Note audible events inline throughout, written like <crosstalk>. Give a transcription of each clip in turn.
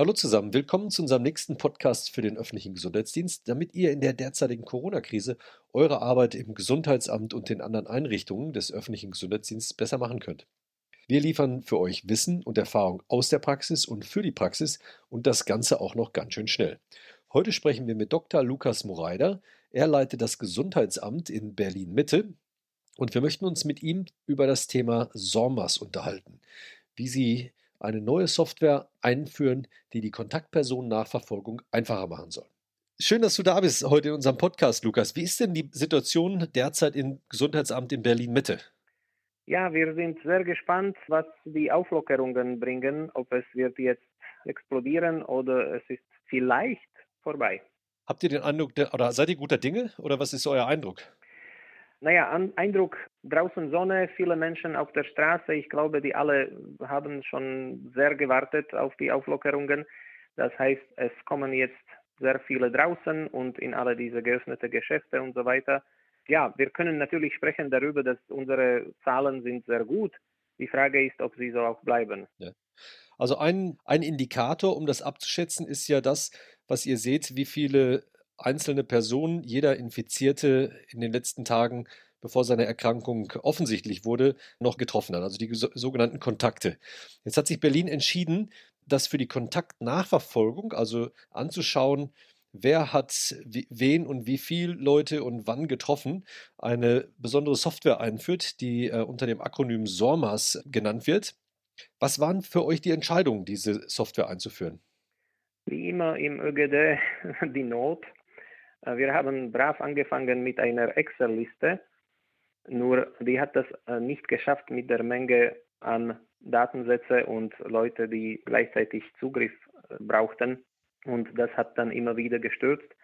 Hallo zusammen, willkommen zu unserem nächsten Podcast für den öffentlichen Gesundheitsdienst, damit ihr in der derzeitigen Corona-Krise eure Arbeit im Gesundheitsamt und den anderen Einrichtungen des öffentlichen Gesundheitsdienstes besser machen könnt. Wir liefern für euch Wissen und Erfahrung aus der Praxis und für die Praxis und das Ganze auch noch ganz schön schnell. Heute sprechen wir mit Dr. Lukas Moreider. Er leitet das Gesundheitsamt in Berlin-Mitte und wir möchten uns mit ihm über das Thema SORMAS unterhalten, wie sie eine neue Software einführen, die die Kontaktpersonennachverfolgung einfacher machen soll. Schön, dass du da bist heute in unserem Podcast, Lukas. Wie ist denn die Situation derzeit im Gesundheitsamt in Berlin-Mitte? Ja, wir sind sehr gespannt, was die Auflockerungen bringen, ob es wird jetzt explodieren oder es ist vielleicht vorbei. Habt ihr den Eindruck, oder seid ihr guter Dinge oder was ist euer Eindruck? Naja, Eindruck, draußen Sonne, viele Menschen auf der Straße. Ich glaube, die alle haben schon sehr gewartet auf die Auflockerungen. Das heißt, es kommen jetzt sehr viele draußen und in alle diese geöffnete Geschäfte und so weiter. Ja, wir können natürlich sprechen darüber, dass unsere Zahlen sind sehr gut. Die Frage ist, ob sie so auch bleiben. Ja. Also ein, ein Indikator, um das abzuschätzen, ist ja das, was ihr seht, wie viele einzelne Personen, jeder Infizierte in den letzten Tagen, bevor seine Erkrankung offensichtlich wurde, noch getroffen hat, also die sogenannten Kontakte. Jetzt hat sich Berlin entschieden, das für die Kontaktnachverfolgung, also anzuschauen, wer hat wen und wie viele Leute und wann getroffen, eine besondere Software einführt, die äh, unter dem Akronym SORMAS genannt wird. Was waren für euch die Entscheidungen, diese Software einzuführen? Wie immer im ÖGD <laughs> die Not. Äh, wir haben brav angefangen mit einer Excel-Liste, nur die hat das äh, nicht geschafft mit der Menge an Datensätze und Leute, die gleichzeitig Zugriff äh, brauchten. Und das hat dann immer wieder gestürzt.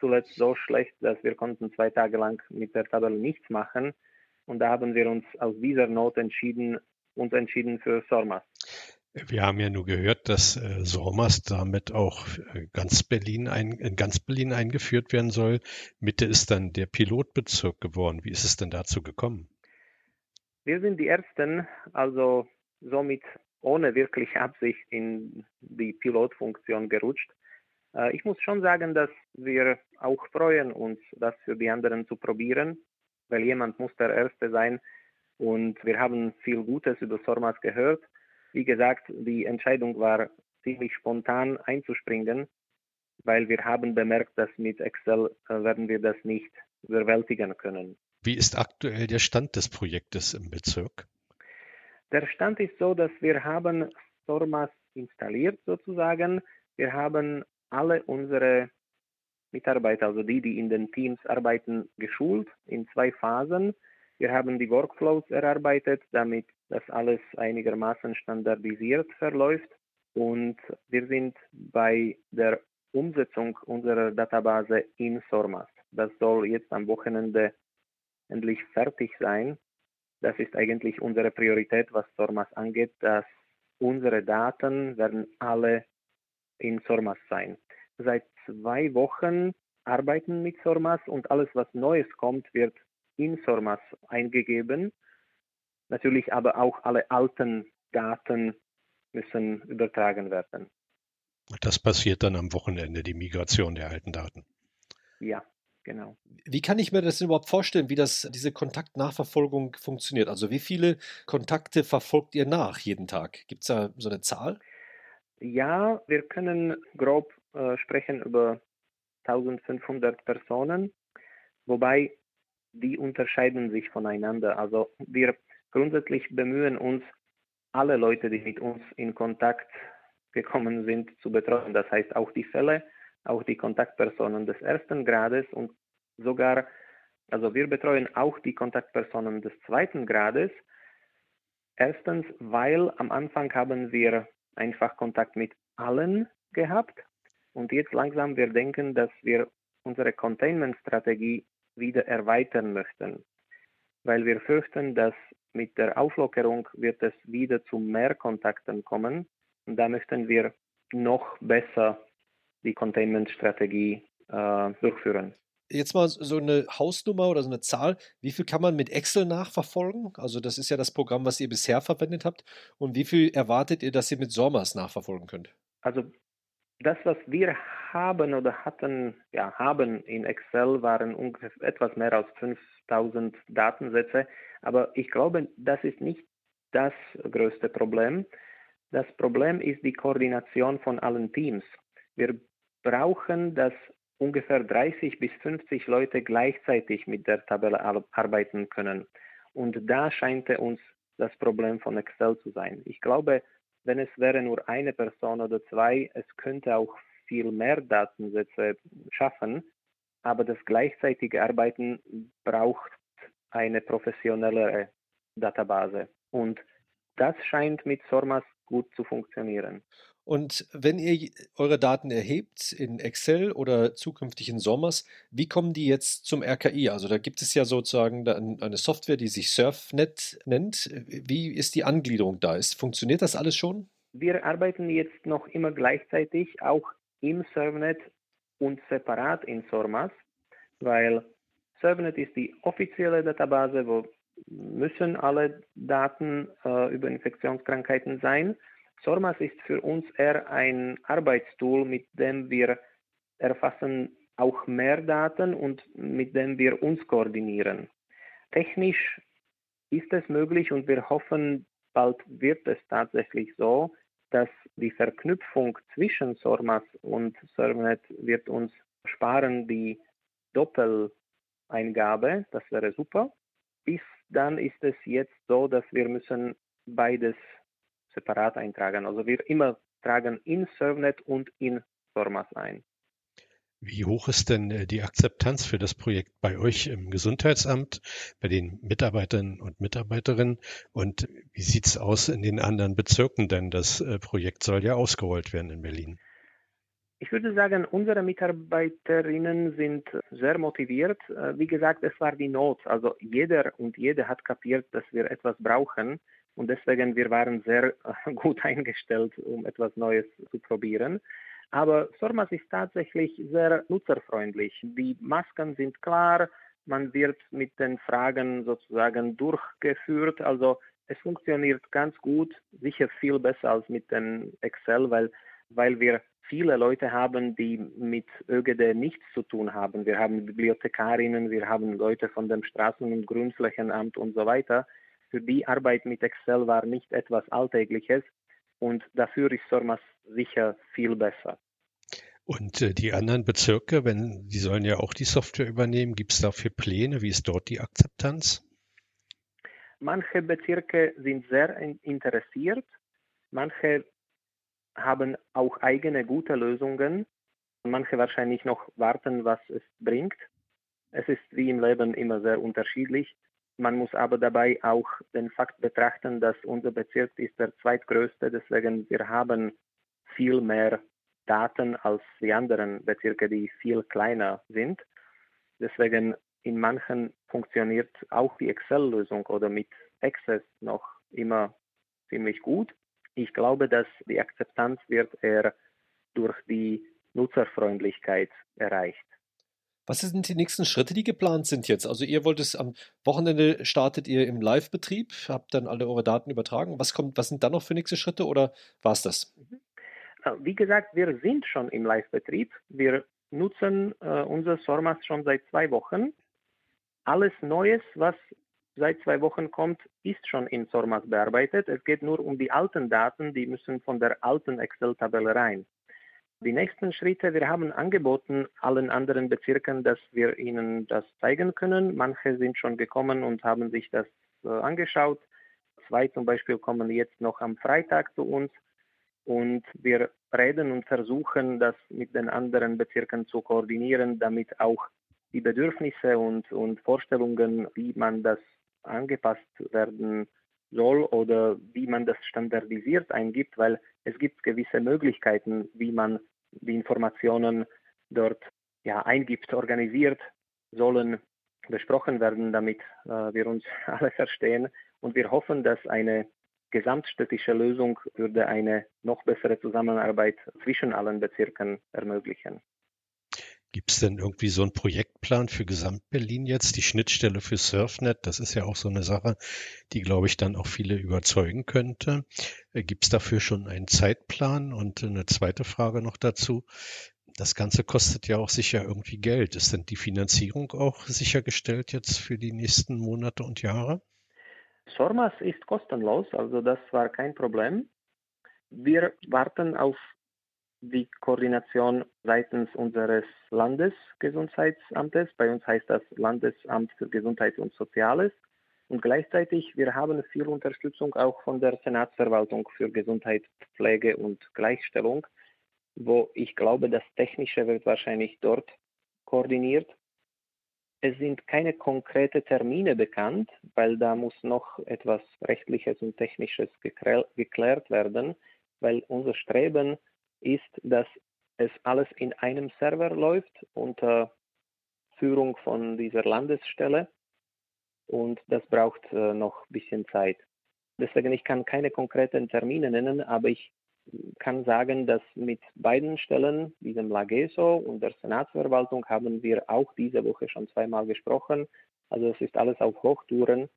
Zuletzt so schlecht, dass wir konnten zwei Tage lang mit der Tabelle nichts machen. Und da haben wir uns aus dieser Not entschieden, uns entschieden für SORMAS. Wir haben ja nur gehört, dass äh, SORMAS damit auch äh, ganz Berlin ein, in ganz Berlin eingeführt werden soll. Mitte ist dann der Pilotbezirk geworden. Wie ist es denn dazu gekommen? Wir sind die Ersten, also somit ohne wirkliche Absicht in die Pilotfunktion gerutscht. Äh, ich muss schon sagen, dass wir auch freuen uns, das für die anderen zu probieren, weil jemand muss der Erste sein und wir haben viel Gutes über SORMAS gehört wie gesagt, die Entscheidung war ziemlich spontan einzuspringen, weil wir haben bemerkt, dass mit Excel äh, werden wir das nicht überwältigen können. Wie ist aktuell der Stand des Projektes im Bezirk? Der Stand ist so, dass wir haben Stormas installiert sozusagen. Wir haben alle unsere Mitarbeiter, also die, die in den Teams arbeiten, geschult in zwei Phasen. Wir haben die Workflows erarbeitet, damit das alles einigermaßen standardisiert verläuft. Und wir sind bei der Umsetzung unserer Database in SORMAS. Das soll jetzt am Wochenende endlich fertig sein. Das ist eigentlich unsere Priorität, was SORMAS angeht, dass unsere Daten werden alle in SORMAS sein. Seit zwei Wochen arbeiten mit SORMAS und alles, was Neues kommt, wird in SORMAS eingegeben. Natürlich aber auch alle alten Daten müssen übertragen werden. Das passiert dann am Wochenende, die Migration der alten Daten. Ja, genau. Wie kann ich mir das überhaupt vorstellen, wie das, diese Kontaktnachverfolgung funktioniert? Also wie viele Kontakte verfolgt ihr nach jeden Tag? Gibt es da so eine Zahl? Ja, wir können grob äh, sprechen über 1500 Personen, wobei die unterscheiden sich voneinander. Also wir grundsätzlich bemühen uns, alle Leute, die mit uns in Kontakt gekommen sind, zu betreuen. Das heißt auch die Fälle, auch die Kontaktpersonen des ersten Grades und sogar, also wir betreuen auch die Kontaktpersonen des zweiten Grades. Erstens, weil am Anfang haben wir einfach Kontakt mit allen gehabt und jetzt langsam wir denken, dass wir unsere Containment-Strategie wieder erweitern möchten, weil wir fürchten, dass mit der Auflockerung wird es wieder zu mehr Kontakten kommen und da möchten wir noch besser die Containment-Strategie äh, durchführen. Jetzt mal so eine Hausnummer oder so eine Zahl. Wie viel kann man mit Excel nachverfolgen? Also das ist ja das Programm, was ihr bisher verwendet habt. Und wie viel erwartet ihr, dass ihr mit SORMAS nachverfolgen könnt? Also Das, was wir haben oder hatten, ja, haben in Excel, waren ungefähr etwas mehr als 5000 Datensätze. Aber ich glaube, das ist nicht das größte Problem. Das Problem ist die Koordination von allen Teams. Wir brauchen, dass ungefähr 30 bis 50 Leute gleichzeitig mit der Tabelle arbeiten können. Und da scheint uns das Problem von Excel zu sein. Ich glaube, wenn es wäre nur eine Person oder zwei, es könnte auch viel mehr Datensätze schaffen, aber das gleichzeitige Arbeiten braucht eine professionellere Database. Und das scheint mit SORMAS gut zu funktionieren. Und wenn ihr eure Daten erhebt in Excel oder zukünftig in SORMAS, wie kommen die jetzt zum RKI? Also da gibt es ja sozusagen eine Software, die sich SurfNet nennt. Wie ist die Angliederung da? Ist, funktioniert das alles schon? Wir arbeiten jetzt noch immer gleichzeitig auch im SurfNet und separat in SORMAS, weil SurfNet ist die offizielle Database, wo müssen alle Daten äh, über Infektionskrankheiten sein. SORMAS ist für uns eher ein Arbeitstool, mit dem wir erfassen auch mehr Daten und mit dem wir uns koordinieren. Technisch ist es möglich und wir hoffen, bald wird es tatsächlich so, dass die Verknüpfung zwischen SORMAS und ServNet wird uns sparen die Doppeleingabe, das wäre super. Bis dann ist es jetzt so, dass wir müssen beides separat eintragen. Also wir immer tragen in ServNet und in SORMAS ein. Wie hoch ist denn äh, die Akzeptanz für das Projekt bei euch im Gesundheitsamt, bei den Mitarbeiterinnen und Mitarbeiterinnen? Und wie sieht es aus in den anderen Bezirken? Denn das äh, Projekt soll ja ausgerollt werden in Berlin. Ich würde sagen, unsere Mitarbeiterinnen sind sehr motiviert. Äh, wie gesagt, es war die Not. Also jeder und jede hat kapiert, dass wir etwas brauchen. Und deswegen, wir waren sehr <laughs> gut eingestellt, um etwas Neues zu probieren. Aber SORMAS ist tatsächlich sehr nutzerfreundlich. Die Masken sind klar, man wird mit den Fragen sozusagen durchgeführt. Also es funktioniert ganz gut, sicher viel besser als mit dem Excel, weil, weil wir viele Leute haben, die mit ÖGD nichts zu tun haben. Wir haben Bibliothekarinnen, wir haben Leute von dem Straßen- und Grünflächenamt und so weiter. Für die Arbeit mit Excel war nicht etwas Alltägliches und dafür ist SORMAS sicher viel besser. Und äh, die anderen Bezirke, wenn die sollen ja auch die Software übernehmen, gibt es dafür Pläne? Wie ist dort die Akzeptanz? Manche Bezirke sind sehr interessiert, manche haben auch eigene gute Lösungen, manche wahrscheinlich noch warten, was es bringt. Es ist wie im Leben immer sehr unterschiedlich. Man muss aber dabei auch den Fakt betrachten, dass unser Bezirk ist der zweitgrößte, deswegen wir haben viel mehr Daten als die anderen Bezirke, die viel kleiner sind. Deswegen in manchen funktioniert auch die Excel-Lösung oder mit Access noch immer ziemlich gut. Ich glaube, dass die Akzeptanz wird eher durch die Nutzerfreundlichkeit erreicht. Was sind die nächsten Schritte, die geplant sind jetzt? Also ihr wollt es am Wochenende startet ihr im Live-Betrieb, habt dann alle eure Daten übertragen. Was kommt, was sind dann noch für nächste Schritte oder war es das? Mhm. Äh, wie gesagt, wir sind schon im Live-Betrieb. Wir nutzen äh, unser SORMAS schon seit zwei Wochen. Alles Neues, was seit zwei Wochen kommt, ist schon in SORMAS bearbeitet. Es geht nur um die alten Daten, die müssen von der alten Excel-Tabelle rein. Die nächsten Schritte, wir haben angeboten allen anderen Bezirken, dass wir ihnen das zeigen können. Manche sind schon gekommen und haben sich das äh, angeschaut. Zwei zum Beispiel kommen jetzt noch am Freitag zu uns und wir reden und versuchen, das mit den anderen Bezirken zu koordinieren, damit auch die Bedürfnisse und, und Vorstellungen, wie man das angepasst werden soll oder wie man das standardisiert eingibt, weil es gibt gewisse Möglichkeiten, wie man die Informationen dort ja, eingibt, organisiert, sollen besprochen werden, damit äh, wir uns <laughs> alle verstehen. Und wir hoffen, dass eine gesamtstädtische Lösung würde eine noch bessere Zusammenarbeit zwischen allen Bezirken ermöglichen. Gibt es denn irgendwie so einen Projektplan für Gesamtberlin jetzt? Die Schnittstelle für Surfnet, das ist ja auch so eine Sache, die, glaube ich, dann auch viele überzeugen könnte. Äh, Gibt es dafür schon einen Zeitplan? Und eine zweite Frage noch dazu. Das Ganze kostet ja auch sicher irgendwie Geld. Ist denn die Finanzierung auch sichergestellt jetzt für die nächsten Monate und Jahre? SORMAS ist kostenlos, also das war kein Problem. Wir warten auf die Koordination seitens unseres Landesgesundheitsamtes. Bei uns heißt das Landesamt für Gesundheit und Soziales. Und gleichzeitig, wir haben viel Unterstützung auch von der Senatsverwaltung für Gesundheit, Pflege und Gleichstellung, wo ich glaube, das Technische wird wahrscheinlich dort koordiniert. Es sind keine konkreten Termine bekannt, weil da muss noch etwas Rechtliches und Technisches geklärt werden, weil unser Streben ist, dass es alles in einem Server läuft unter Führung von dieser Landesstelle und das braucht äh, noch ein bisschen Zeit. Deswegen ich kann keine konkreten Termine nennen, aber ich kann sagen, dass mit beiden Stellen, diesem Lageso und der Senatsverwaltung, haben wir auch diese Woche schon zweimal gesprochen. Also es ist alles auf Hochtouren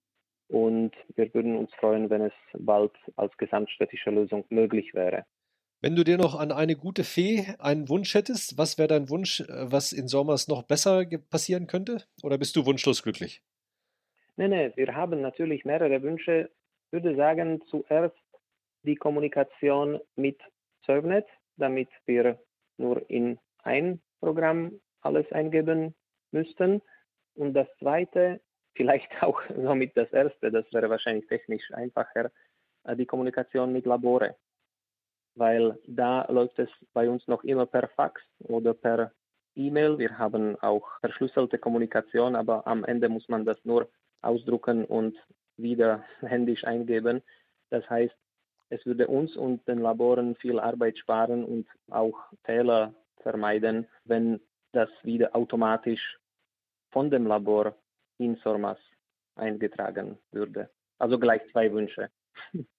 und wir würden uns freuen, wenn es bald als gesamtstädtische Lösung möglich wäre. Wenn du dir noch an eine gute Fee einen Wunsch hättest, was wäre dein Wunsch, äh, was in Sommers noch besser passieren könnte? Oder bist du wunschlos glücklich? Nein, nein, wir haben natürlich mehrere Wünsche. Ich würde sagen, zuerst die Kommunikation mit Servnet, damit wir nur in ein Programm alles eingeben müssten. Und das zweite, <laughs> vielleicht auch somit das erste, das wäre wahrscheinlich technisch einfacher, äh, die Kommunikation mit Labore weil da läuft es bei uns noch immer per Fax oder per E-Mail. Wir haben auch verschlüsselte Kommunikation, aber am Ende muss man das nur ausdrucken und wieder <laughs> händisch eingeben. Das heißt, es würde uns und den Laboren viel Arbeit sparen und auch Fehler vermeiden, wenn das wieder automatisch von dem Labor in SORMAS eingetragen würde. Also gleich zwei Wünsche.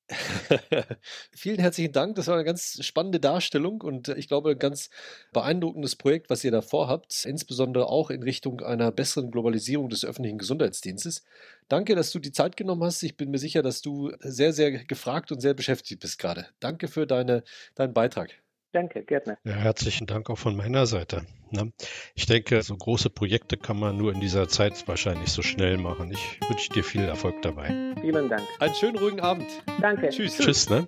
<laughs> Vielen herzlichen Dank. Das war eine ganz spannende Darstellung und ich glaube, ein ganz beeindruckendes Projekt, was ihr da vorhabt, insbesondere auch in Richtung einer besseren Globalisierung des öffentlichen Gesundheitsdienstes. Danke, dass du die Zeit genommen hast. Ich bin mir sicher, dass du sehr, sehr gefragt und sehr beschäftigt bist gerade. Danke für deine, deinen Beitrag. Danke, gerne. Ja, herzlichen Dank auch von meiner Seite. Ne? Ich denke, so große Projekte kann man nur in dieser Zeit wahrscheinlich so schnell machen. Ich wünsche dir viel Erfolg dabei. Vielen Dank. Einen schönen ruhigen Abend. Danke. Tschüss. Tschüss, ne?